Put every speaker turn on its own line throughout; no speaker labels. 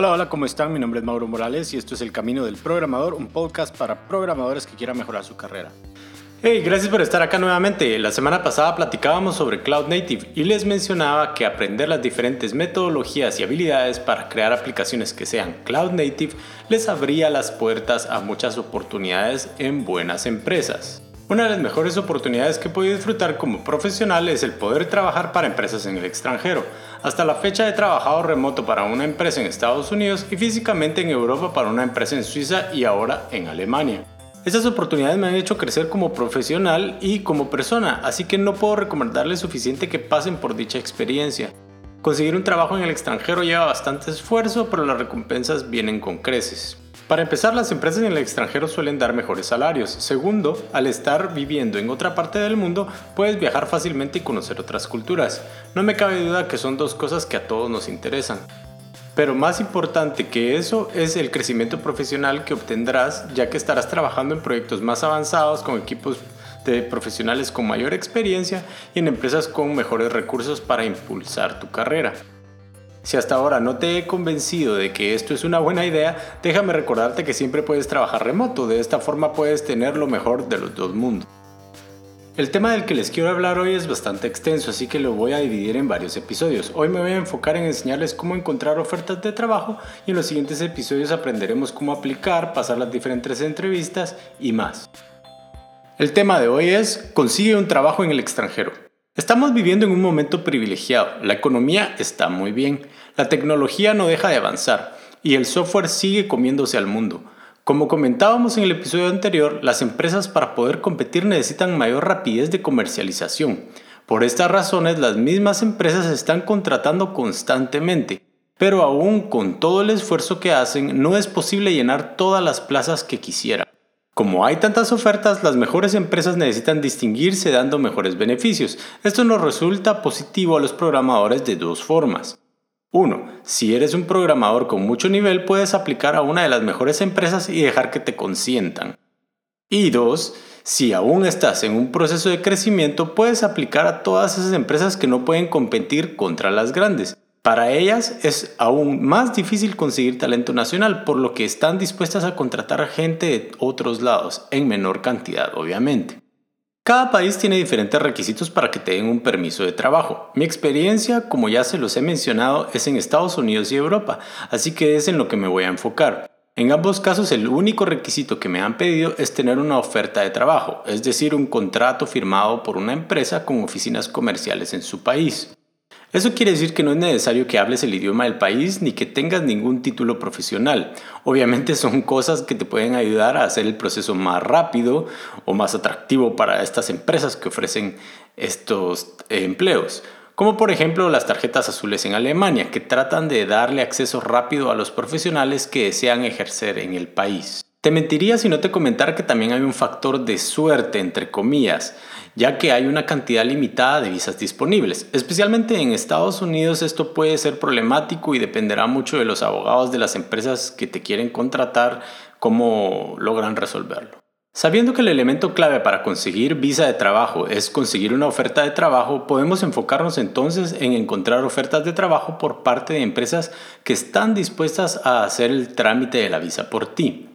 Hola, hola, ¿cómo están? Mi nombre es Mauro Morales y esto es El Camino del Programador, un podcast para programadores que quieran mejorar su carrera. Hey, gracias por estar acá nuevamente. La semana pasada platicábamos sobre Cloud Native y les mencionaba que aprender las diferentes metodologías y habilidades para crear aplicaciones que sean Cloud Native les abría las puertas a muchas oportunidades en buenas empresas. Una de las mejores oportunidades que he podido disfrutar como profesional es el poder trabajar para empresas en el extranjero. Hasta la fecha he trabajado remoto para una empresa en Estados Unidos y físicamente en Europa para una empresa en Suiza y ahora en Alemania. Estas oportunidades me han hecho crecer como profesional y como persona, así que no puedo recomendarles suficiente que pasen por dicha experiencia. Conseguir un trabajo en el extranjero lleva bastante esfuerzo, pero las recompensas vienen con creces. Para empezar, las empresas en el extranjero suelen dar mejores salarios. Segundo, al estar viviendo en otra parte del mundo, puedes viajar fácilmente y conocer otras culturas. No me cabe duda que son dos cosas que a todos nos interesan. Pero más importante que eso es el crecimiento profesional que obtendrás ya que estarás trabajando en proyectos más avanzados con equipos de profesionales con mayor experiencia y en empresas con mejores recursos para impulsar tu carrera. Si hasta ahora no te he convencido de que esto es una buena idea, déjame recordarte que siempre puedes trabajar remoto, de esta forma puedes tener lo mejor de los dos mundos. El tema del que les quiero hablar hoy es bastante extenso, así que lo voy a dividir en varios episodios. Hoy me voy a enfocar en enseñarles cómo encontrar ofertas de trabajo y en los siguientes episodios aprenderemos cómo aplicar, pasar las diferentes entrevistas y más. El tema de hoy es consigue un trabajo en el extranjero. Estamos viviendo en un momento privilegiado, la economía está muy bien, la tecnología no deja de avanzar y el software sigue comiéndose al mundo. Como comentábamos en el episodio anterior, las empresas para poder competir necesitan mayor rapidez de comercialización. Por estas razones, las mismas empresas están contratando constantemente, pero aún con todo el esfuerzo que hacen, no es posible llenar todas las plazas que quisieran. Como hay tantas ofertas, las mejores empresas necesitan distinguirse dando mejores beneficios. Esto nos resulta positivo a los programadores de dos formas. 1. Si eres un programador con mucho nivel, puedes aplicar a una de las mejores empresas y dejar que te consientan. Y 2. Si aún estás en un proceso de crecimiento, puedes aplicar a todas esas empresas que no pueden competir contra las grandes. Para ellas es aún más difícil conseguir talento nacional, por lo que están dispuestas a contratar gente de otros lados, en menor cantidad obviamente. Cada país tiene diferentes requisitos para que te den un permiso de trabajo. Mi experiencia, como ya se los he mencionado, es en Estados Unidos y Europa, así que es en lo que me voy a enfocar. En ambos casos el único requisito que me han pedido es tener una oferta de trabajo, es decir, un contrato firmado por una empresa con oficinas comerciales en su país. Eso quiere decir que no es necesario que hables el idioma del país ni que tengas ningún título profesional. Obviamente son cosas que te pueden ayudar a hacer el proceso más rápido o más atractivo para estas empresas que ofrecen estos empleos. Como por ejemplo las tarjetas azules en Alemania, que tratan de darle acceso rápido a los profesionales que desean ejercer en el país. Te mentiría si no te comentara que también hay un factor de suerte, entre comillas, ya que hay una cantidad limitada de visas disponibles. Especialmente en Estados Unidos esto puede ser problemático y dependerá mucho de los abogados de las empresas que te quieren contratar, cómo logran resolverlo. Sabiendo que el elemento clave para conseguir visa de trabajo es conseguir una oferta de trabajo, podemos enfocarnos entonces en encontrar ofertas de trabajo por parte de empresas que están dispuestas a hacer el trámite de la visa por ti.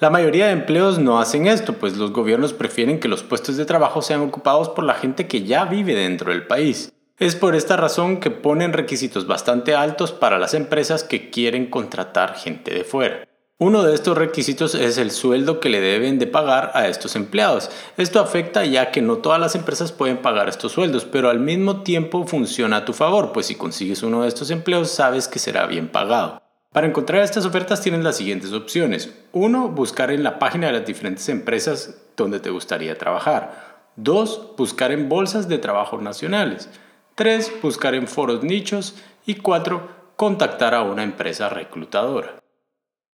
La mayoría de empleos no hacen esto, pues los gobiernos prefieren que los puestos de trabajo sean ocupados por la gente que ya vive dentro del país. Es por esta razón que ponen requisitos bastante altos para las empresas que quieren contratar gente de fuera. Uno de estos requisitos es el sueldo que le deben de pagar a estos empleados. Esto afecta ya que no todas las empresas pueden pagar estos sueldos, pero al mismo tiempo funciona a tu favor, pues si consigues uno de estos empleos sabes que será bien pagado. Para encontrar estas ofertas tienes las siguientes opciones. 1. Buscar en la página de las diferentes empresas donde te gustaría trabajar. 2. Buscar en bolsas de trabajo nacionales. 3. Buscar en foros nichos. Y 4. Contactar a una empresa reclutadora.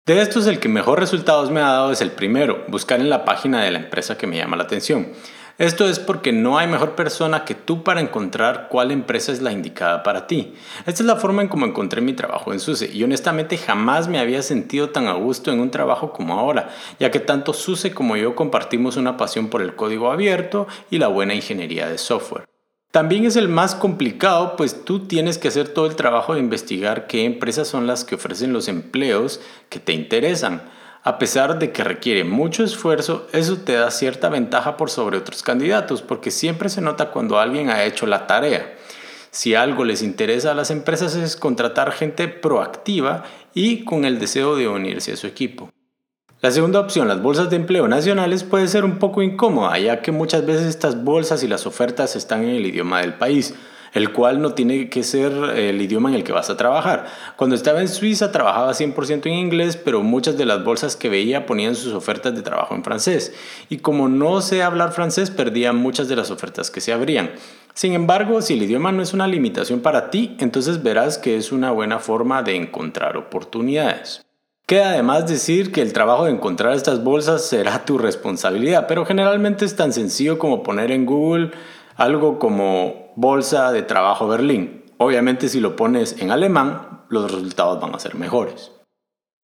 De estos el que mejor resultados me ha dado es el primero, buscar en la página de la empresa que me llama la atención. Esto es porque no hay mejor persona que tú para encontrar cuál empresa es la indicada para ti. Esta es la forma en cómo encontré mi trabajo en SUSE y honestamente jamás me había sentido tan a gusto en un trabajo como ahora, ya que tanto SUSE como yo compartimos una pasión por el código abierto y la buena ingeniería de software. También es el más complicado, pues tú tienes que hacer todo el trabajo de investigar qué empresas son las que ofrecen los empleos que te interesan. A pesar de que requiere mucho esfuerzo, eso te da cierta ventaja por sobre otros candidatos, porque siempre se nota cuando alguien ha hecho la tarea. Si algo les interesa a las empresas es contratar gente proactiva y con el deseo de unirse a su equipo. La segunda opción, las bolsas de empleo nacionales, puede ser un poco incómoda, ya que muchas veces estas bolsas y las ofertas están en el idioma del país, el cual no tiene que ser el idioma en el que vas a trabajar. Cuando estaba en Suiza trabajaba 100% en inglés, pero muchas de las bolsas que veía ponían sus ofertas de trabajo en francés, y como no sé hablar francés, perdía muchas de las ofertas que se abrían. Sin embargo, si el idioma no es una limitación para ti, entonces verás que es una buena forma de encontrar oportunidades. Queda además decir que el trabajo de encontrar estas bolsas será tu responsabilidad, pero generalmente es tan sencillo como poner en Google algo como bolsa de trabajo Berlín. Obviamente si lo pones en alemán, los resultados van a ser mejores.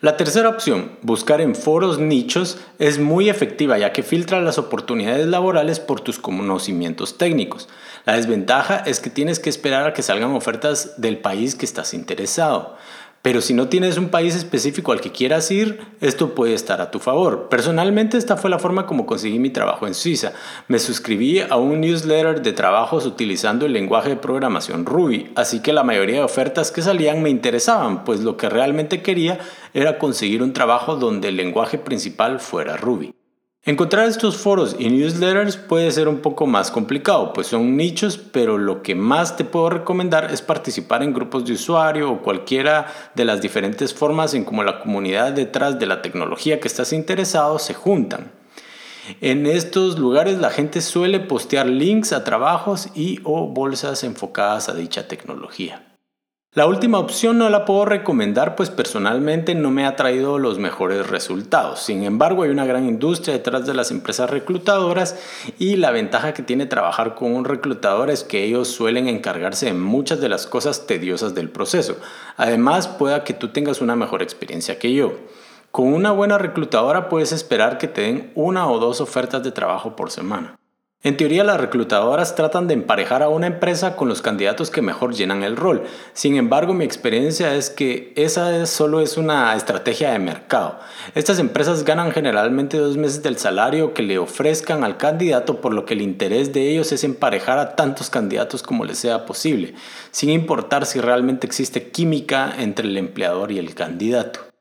La tercera opción, buscar en foros nichos, es muy efectiva ya que filtra las oportunidades laborales por tus conocimientos técnicos. La desventaja es que tienes que esperar a que salgan ofertas del país que estás interesado. Pero si no tienes un país específico al que quieras ir, esto puede estar a tu favor. Personalmente esta fue la forma como conseguí mi trabajo en Suiza. Me suscribí a un newsletter de trabajos utilizando el lenguaje de programación Ruby, así que la mayoría de ofertas que salían me interesaban, pues lo que realmente quería era conseguir un trabajo donde el lenguaje principal fuera Ruby. Encontrar estos foros y newsletters puede ser un poco más complicado, pues son nichos, pero lo que más te puedo recomendar es participar en grupos de usuario o cualquiera de las diferentes formas en cómo la comunidad detrás de la tecnología que estás interesado se juntan. En estos lugares la gente suele postear links a trabajos y o bolsas enfocadas a dicha tecnología. La última opción no la puedo recomendar pues personalmente no me ha traído los mejores resultados. Sin embargo, hay una gran industria detrás de las empresas reclutadoras y la ventaja que tiene trabajar con un reclutador es que ellos suelen encargarse de muchas de las cosas tediosas del proceso. Además, pueda que tú tengas una mejor experiencia que yo. Con una buena reclutadora puedes esperar que te den una o dos ofertas de trabajo por semana. En teoría, las reclutadoras tratan de emparejar a una empresa con los candidatos que mejor llenan el rol. Sin embargo, mi experiencia es que esa solo es una estrategia de mercado. Estas empresas ganan generalmente dos meses del salario que le ofrezcan al candidato, por lo que el interés de ellos es emparejar a tantos candidatos como les sea posible, sin importar si realmente existe química entre el empleador y el candidato.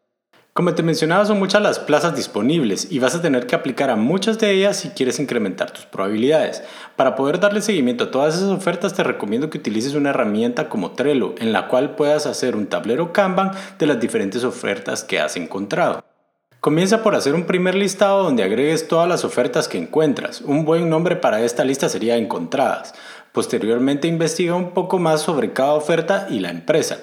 Como te mencionaba, son muchas las plazas disponibles y vas a tener que aplicar a muchas de ellas si quieres incrementar tus probabilidades. Para poder darle seguimiento a todas esas ofertas, te recomiendo que utilices una herramienta como Trello, en la cual puedas hacer un tablero Kanban de las diferentes ofertas que has encontrado. Comienza por hacer un primer listado donde agregues todas las ofertas que encuentras. Un buen nombre para esta lista sería Encontradas. Posteriormente investiga un poco más sobre cada oferta y la empresa.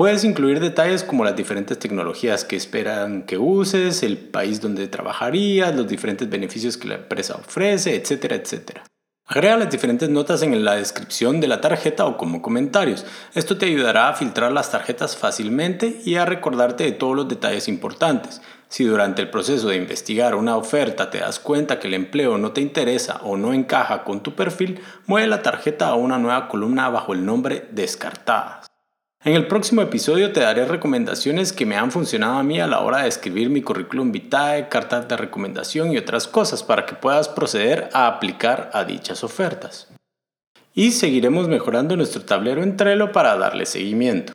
Puedes incluir detalles como las diferentes tecnologías que esperan que uses, el país donde trabajarías, los diferentes beneficios que la empresa ofrece, etcétera, etcétera. Agrega las diferentes notas en la descripción de la tarjeta o como comentarios. Esto te ayudará a filtrar las tarjetas fácilmente y a recordarte de todos los detalles importantes. Si durante el proceso de investigar una oferta te das cuenta que el empleo no te interesa o no encaja con tu perfil, mueve la tarjeta a una nueva columna bajo el nombre Descartadas. En el próximo episodio te daré recomendaciones que me han funcionado a mí a la hora de escribir mi currículum vitae, cartas de recomendación y otras cosas para que puedas proceder a aplicar a dichas ofertas. Y seguiremos mejorando nuestro tablero en Trello para darle seguimiento.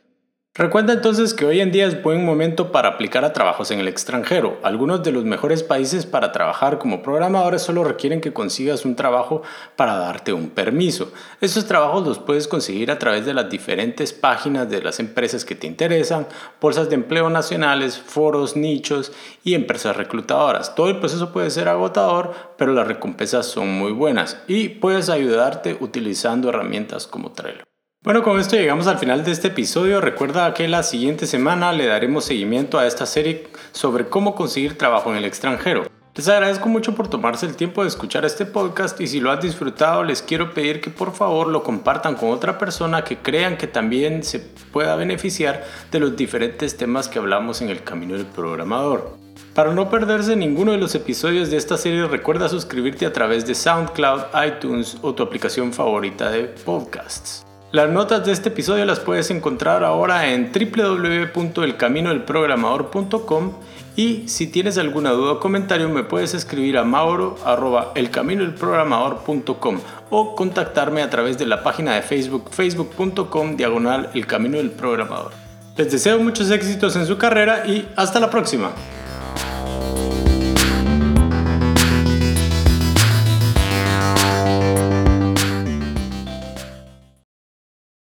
Recuerda entonces que hoy en día es buen momento para aplicar a trabajos en el extranjero. Algunos de los mejores países para trabajar como programadores solo requieren que consigas un trabajo para darte un permiso. Estos trabajos los puedes conseguir a través de las diferentes páginas de las empresas que te interesan, bolsas de empleo nacionales, foros, nichos y empresas reclutadoras. Todo el proceso puede ser agotador, pero las recompensas son muy buenas y puedes ayudarte utilizando herramientas como Trello. Bueno, con esto llegamos al final de este episodio. Recuerda que la siguiente semana le daremos seguimiento a esta serie sobre cómo conseguir trabajo en el extranjero. Les agradezco mucho por tomarse el tiempo de escuchar este podcast y si lo han disfrutado les quiero pedir que por favor lo compartan con otra persona que crean que también se pueda beneficiar de los diferentes temas que hablamos en el camino del programador. Para no perderse ninguno de los episodios de esta serie recuerda suscribirte a través de SoundCloud, iTunes o tu aplicación favorita de podcasts. Las notas de este episodio las puedes encontrar ahora en www.elcaminodelprogramador.com y si tienes alguna duda o comentario me puedes escribir a mauro.elcaminodelprogramador.com o contactarme a través de la página de Facebook facebook.com diagonal El Camino del Programador. Les deseo muchos éxitos en su carrera y hasta la próxima.